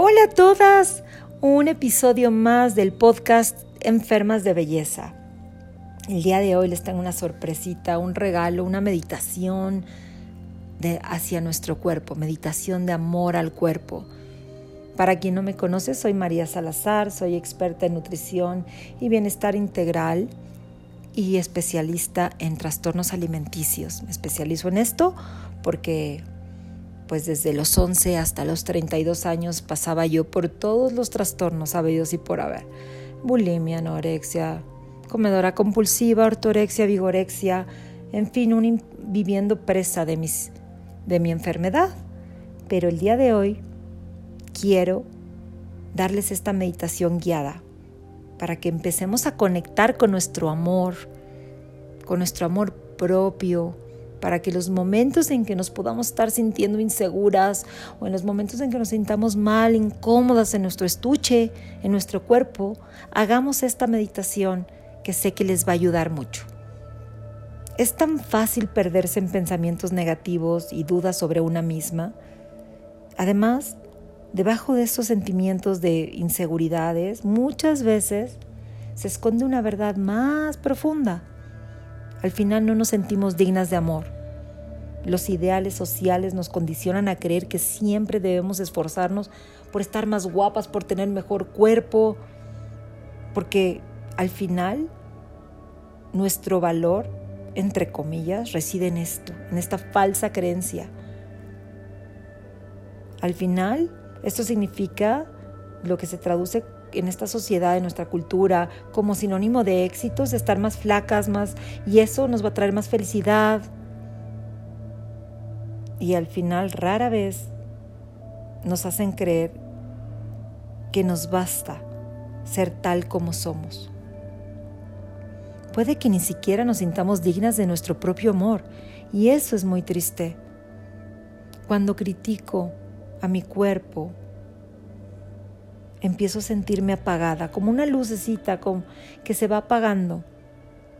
Hola a todas, un episodio más del podcast Enfermas de Belleza. El día de hoy les tengo una sorpresita, un regalo, una meditación de, hacia nuestro cuerpo, meditación de amor al cuerpo. Para quien no me conoce, soy María Salazar, soy experta en nutrición y bienestar integral y especialista en trastornos alimenticios. Me especializo en esto porque pues desde los 11 hasta los 32 años pasaba yo por todos los trastornos habidos y por haber. Bulimia, anorexia, comedora compulsiva, ortorexia, vigorexia, en fin, viviendo presa de, mis, de mi enfermedad. Pero el día de hoy quiero darles esta meditación guiada para que empecemos a conectar con nuestro amor, con nuestro amor propio, para que los momentos en que nos podamos estar sintiendo inseguras o en los momentos en que nos sintamos mal, incómodas en nuestro estuche, en nuestro cuerpo, hagamos esta meditación que sé que les va a ayudar mucho. Es tan fácil perderse en pensamientos negativos y dudas sobre una misma. Además, debajo de esos sentimientos de inseguridades, muchas veces se esconde una verdad más profunda al final no nos sentimos dignas de amor. Los ideales sociales nos condicionan a creer que siempre debemos esforzarnos por estar más guapas, por tener mejor cuerpo, porque al final nuestro valor, entre comillas, reside en esto, en esta falsa creencia. Al final, esto significa lo que se traduce en esta sociedad, en nuestra cultura, como sinónimo de éxitos, estar más flacas, más, y eso nos va a traer más felicidad. Y al final, rara vez nos hacen creer que nos basta ser tal como somos. Puede que ni siquiera nos sintamos dignas de nuestro propio amor, y eso es muy triste. Cuando critico a mi cuerpo, empiezo a sentirme apagada, como una lucecita que se va apagando.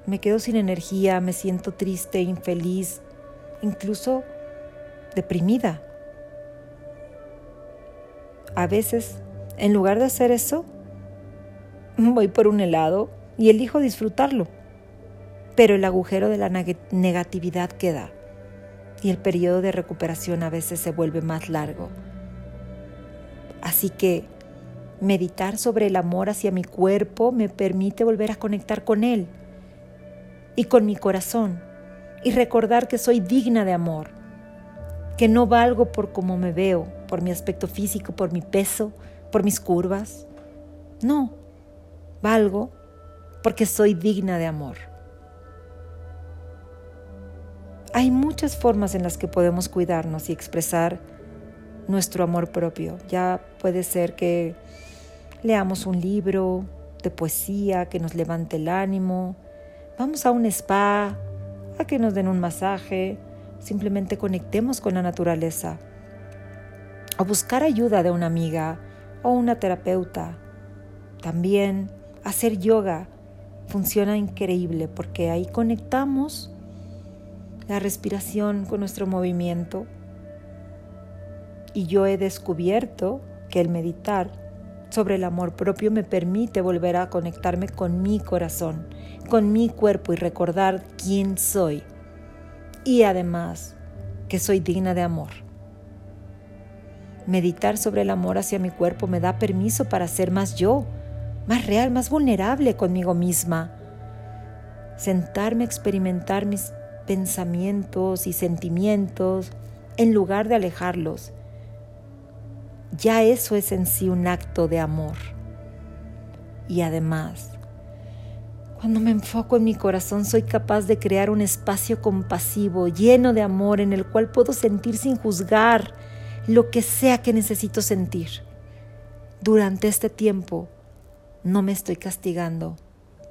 Me quedo sin energía, me siento triste, infeliz, incluso deprimida. A veces, en lugar de hacer eso, voy por un helado y elijo disfrutarlo. Pero el agujero de la negatividad queda y el periodo de recuperación a veces se vuelve más largo. Así que Meditar sobre el amor hacia mi cuerpo me permite volver a conectar con él y con mi corazón y recordar que soy digna de amor, que no valgo por cómo me veo, por mi aspecto físico, por mi peso, por mis curvas. No, valgo porque soy digna de amor. Hay muchas formas en las que podemos cuidarnos y expresar nuestro amor propio. Ya puede ser que leamos un libro de poesía que nos levante el ánimo, vamos a un spa, a que nos den un masaje, simplemente conectemos con la naturaleza, o buscar ayuda de una amiga o una terapeuta. También hacer yoga funciona increíble porque ahí conectamos la respiración con nuestro movimiento. Y yo he descubierto que el meditar sobre el amor propio me permite volver a conectarme con mi corazón, con mi cuerpo y recordar quién soy. Y además que soy digna de amor. Meditar sobre el amor hacia mi cuerpo me da permiso para ser más yo, más real, más vulnerable conmigo misma. Sentarme a experimentar mis pensamientos y sentimientos en lugar de alejarlos ya eso es en sí un acto de amor. Y además, cuando me enfoco en mi corazón soy capaz de crear un espacio compasivo, lleno de amor, en el cual puedo sentir sin juzgar lo que sea que necesito sentir. Durante este tiempo no me estoy castigando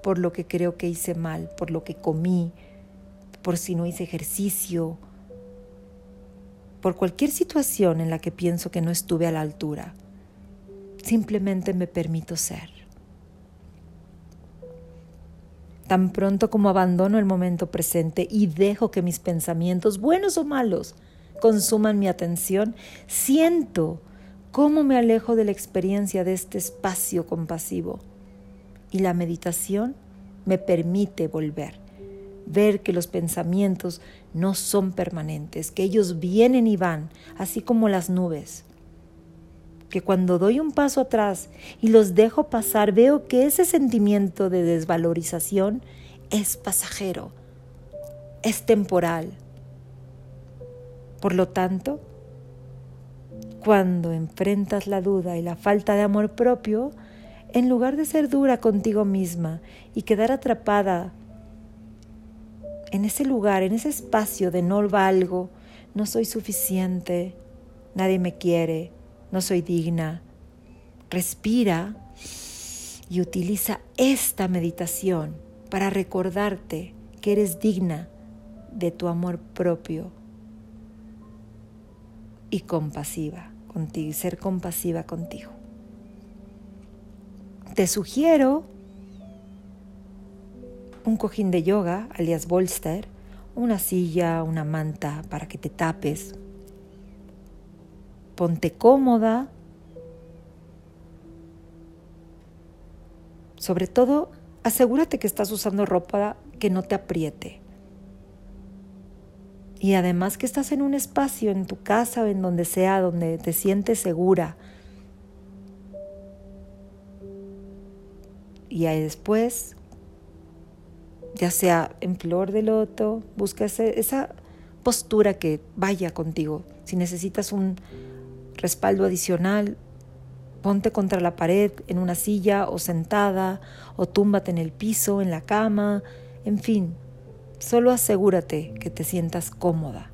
por lo que creo que hice mal, por lo que comí, por si no hice ejercicio, por cualquier situación en la que pienso que no estuve a la altura. Simplemente me permito ser. Tan pronto como abandono el momento presente y dejo que mis pensamientos, buenos o malos, consuman mi atención, siento ¿Cómo me alejo de la experiencia de este espacio compasivo? Y la meditación me permite volver, ver que los pensamientos no son permanentes, que ellos vienen y van, así como las nubes. Que cuando doy un paso atrás y los dejo pasar, veo que ese sentimiento de desvalorización es pasajero, es temporal. Por lo tanto, cuando enfrentas la duda y la falta de amor propio, en lugar de ser dura contigo misma y quedar atrapada en ese lugar, en ese espacio de no valgo, no soy suficiente, nadie me quiere, no soy digna, respira y utiliza esta meditación para recordarte que eres digna de tu amor propio y compasiva contigo, ser compasiva contigo. Te sugiero un cojín de yoga, alias bolster, una silla, una manta para que te tapes. Ponte cómoda. Sobre todo, asegúrate que estás usando ropa que no te apriete. Y además que estás en un espacio, en tu casa o en donde sea, donde te sientes segura, Y ahí después, ya sea en flor de loto, busca esa postura que vaya contigo. Si necesitas un respaldo adicional, ponte contra la pared en una silla o sentada o túmbate en el piso, en la cama, en fin, solo asegúrate que te sientas cómoda.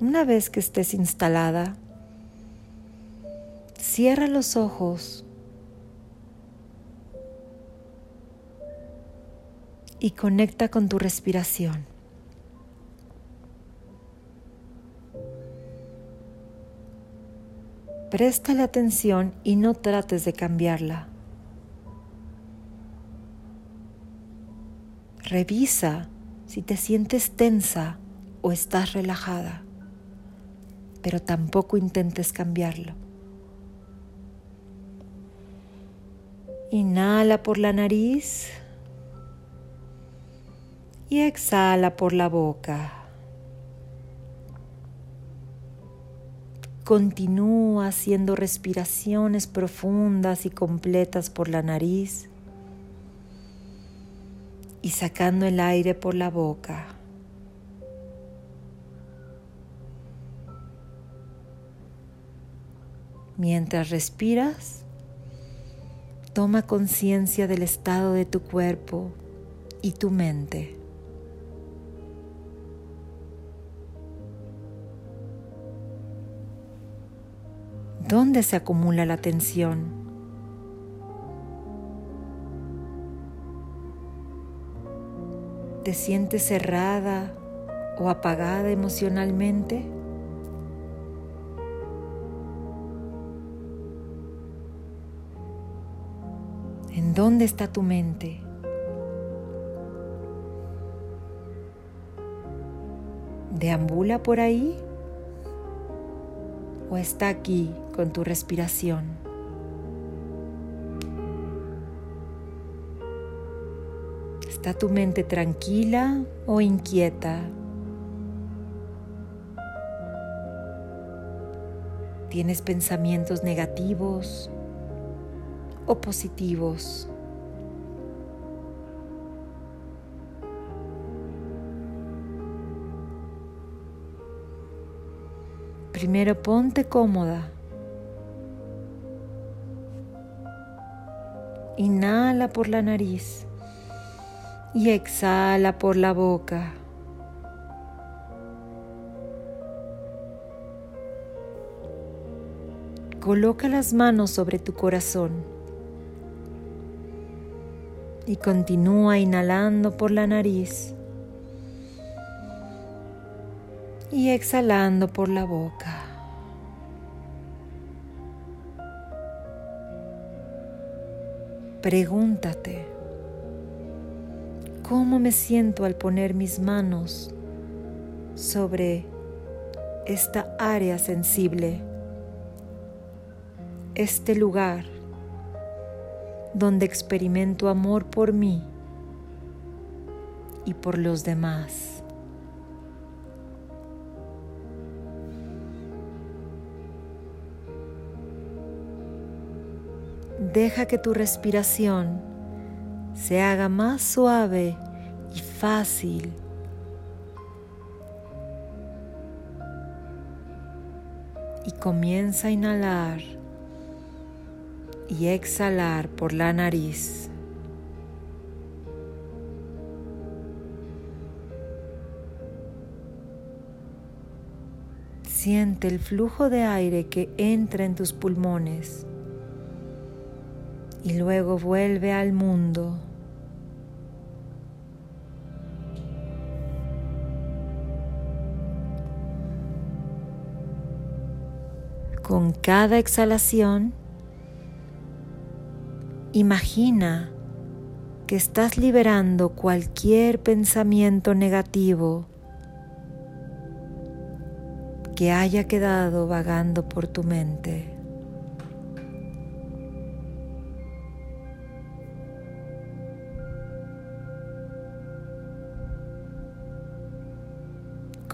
Una vez que estés instalada, Cierra los ojos y conecta con tu respiración. Préstale atención y no trates de cambiarla. Revisa si te sientes tensa o estás relajada, pero tampoco intentes cambiarlo. Inhala por la nariz y exhala por la boca. Continúa haciendo respiraciones profundas y completas por la nariz y sacando el aire por la boca. Mientras respiras, Toma conciencia del estado de tu cuerpo y tu mente. ¿Dónde se acumula la tensión? ¿Te sientes cerrada o apagada emocionalmente? dónde está tu mente? ¿Deambula por ahí? ¿O está aquí con tu respiración? ¿Está tu mente tranquila o inquieta? ¿Tienes pensamientos negativos o positivos. Primero ponte cómoda. Inhala por la nariz y exhala por la boca. Coloca las manos sobre tu corazón y continúa inhalando por la nariz y exhalando por la boca. Pregúntate, ¿cómo me siento al poner mis manos sobre esta área sensible, este lugar donde experimento amor por mí y por los demás. Deja que tu respiración se haga más suave y fácil. Y comienza a inhalar y exhalar por la nariz. Siente el flujo de aire que entra en tus pulmones y luego vuelve al mundo. Con cada exhalación, imagina que estás liberando cualquier pensamiento negativo que haya quedado vagando por tu mente.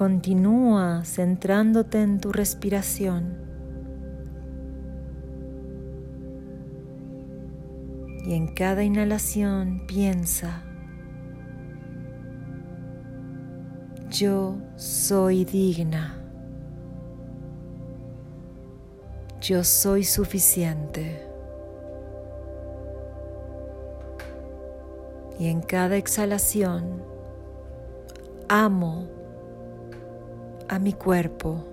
Continúa centrándote en tu respiración. Y en cada inhalación piensa, yo soy digna, yo soy suficiente. Y en cada exhalación, amo a mi cuerpo.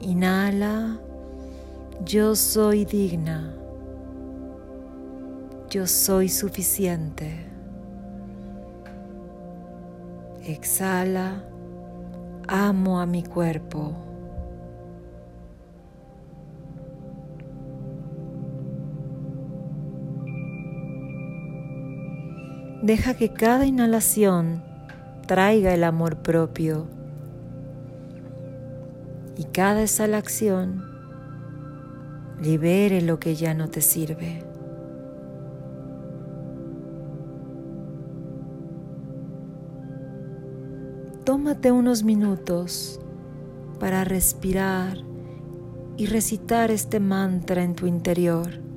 Inhala, yo soy digna, yo soy suficiente. Exhala, amo a mi cuerpo. Deja que cada inhalación traiga el amor propio y cada exhalación libere lo que ya no te sirve. Tómate unos minutos para respirar y recitar este mantra en tu interior.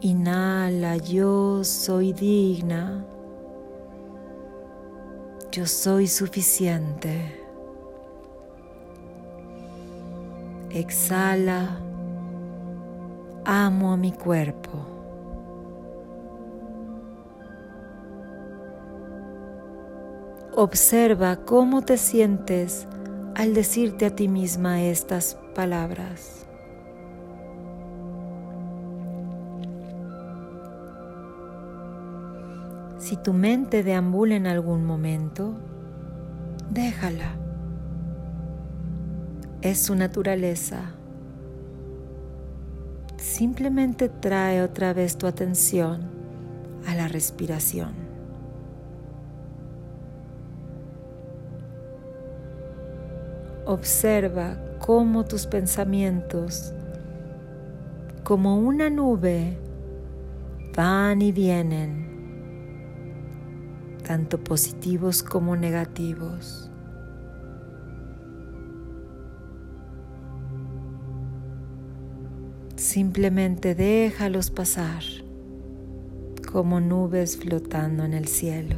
Inhala, yo soy digna. Yo soy suficiente. Exhala, amo a mi cuerpo. Observa cómo te sientes al decirte a ti misma estas palabras. Si tu mente deambula en algún momento, déjala. Es su naturaleza. Simplemente trae otra vez tu atención a la respiración. Observa cómo tus pensamientos, como una nube, van y vienen tanto positivos como negativos. Simplemente déjalos pasar como nubes flotando en el cielo.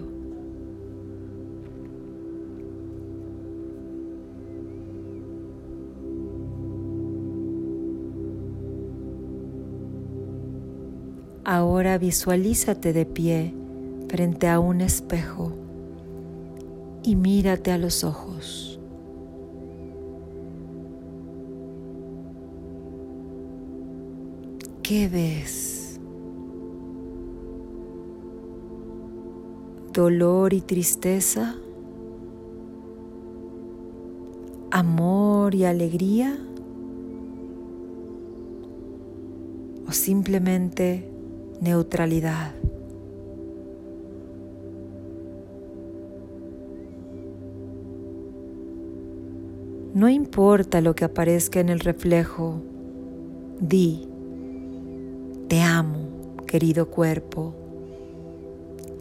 Ahora visualízate de pie frente a un espejo y mírate a los ojos. ¿Qué ves? ¿Dolor y tristeza? ¿Amor y alegría? ¿O simplemente neutralidad? No importa lo que aparezca en el reflejo, di, te amo, querido cuerpo,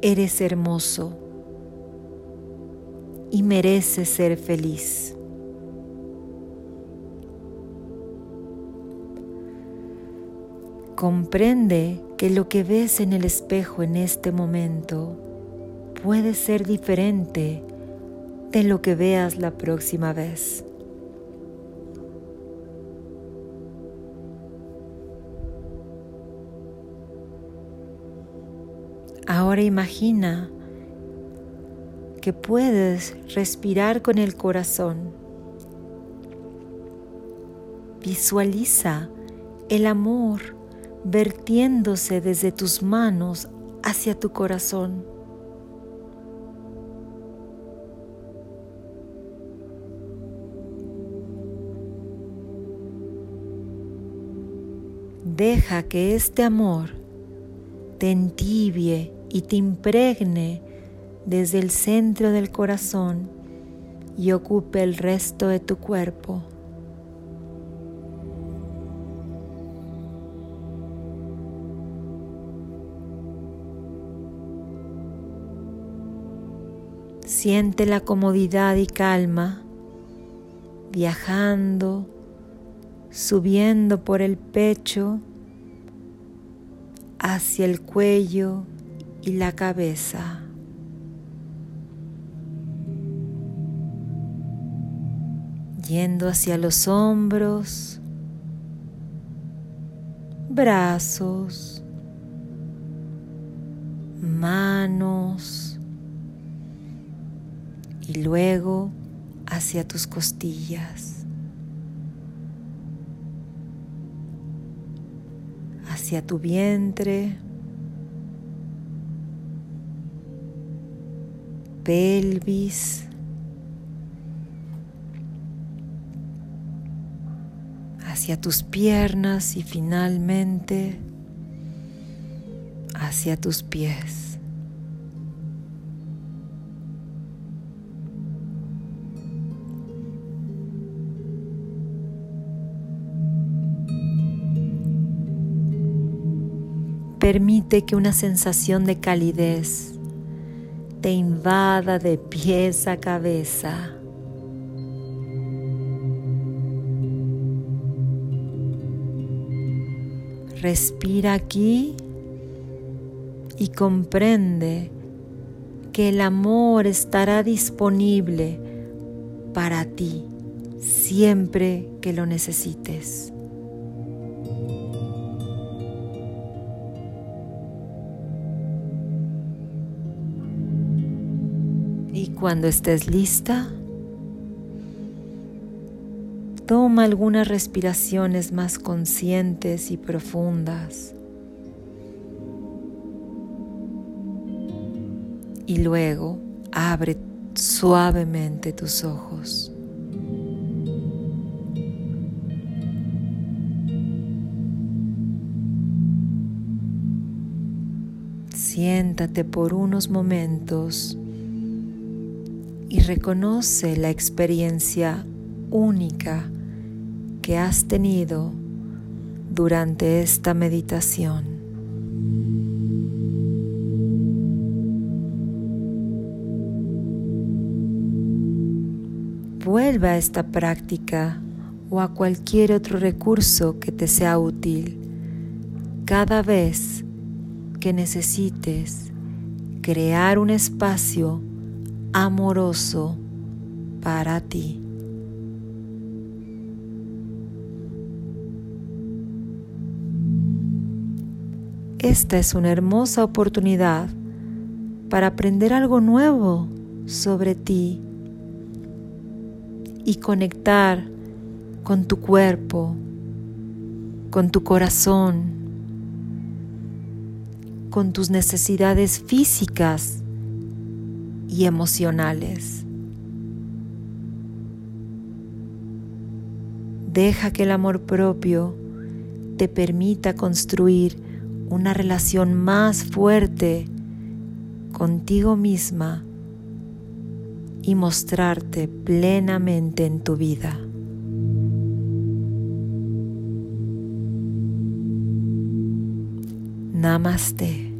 eres hermoso y mereces ser feliz. Comprende que lo que ves en el espejo en este momento puede ser diferente de lo que veas la próxima vez. Ahora imagina que puedes respirar con el corazón. Visualiza el amor vertiéndose desde tus manos hacia tu corazón. Deja que este amor te entibie y te impregne desde el centro del corazón y ocupe el resto de tu cuerpo. Siente la comodidad y calma viajando, subiendo por el pecho hacia el cuello y la cabeza. Yendo hacia los hombros, brazos, manos y luego hacia tus costillas, hacia tu vientre, pelvis, hacia tus piernas y finalmente hacia tus pies. Permite que una sensación de calidez te invada de pies a cabeza. Respira aquí y comprende que el amor estará disponible para ti siempre que lo necesites. Cuando estés lista, toma algunas respiraciones más conscientes y profundas. Y luego abre suavemente tus ojos. Siéntate por unos momentos y reconoce la experiencia única que has tenido durante esta meditación. Vuelva a esta práctica o a cualquier otro recurso que te sea útil cada vez que necesites crear un espacio amoroso para ti. Esta es una hermosa oportunidad para aprender algo nuevo sobre ti y conectar con tu cuerpo, con tu corazón, con tus necesidades físicas y emocionales. Deja que el amor propio te permita construir una relación más fuerte contigo misma y mostrarte plenamente en tu vida. Namaste.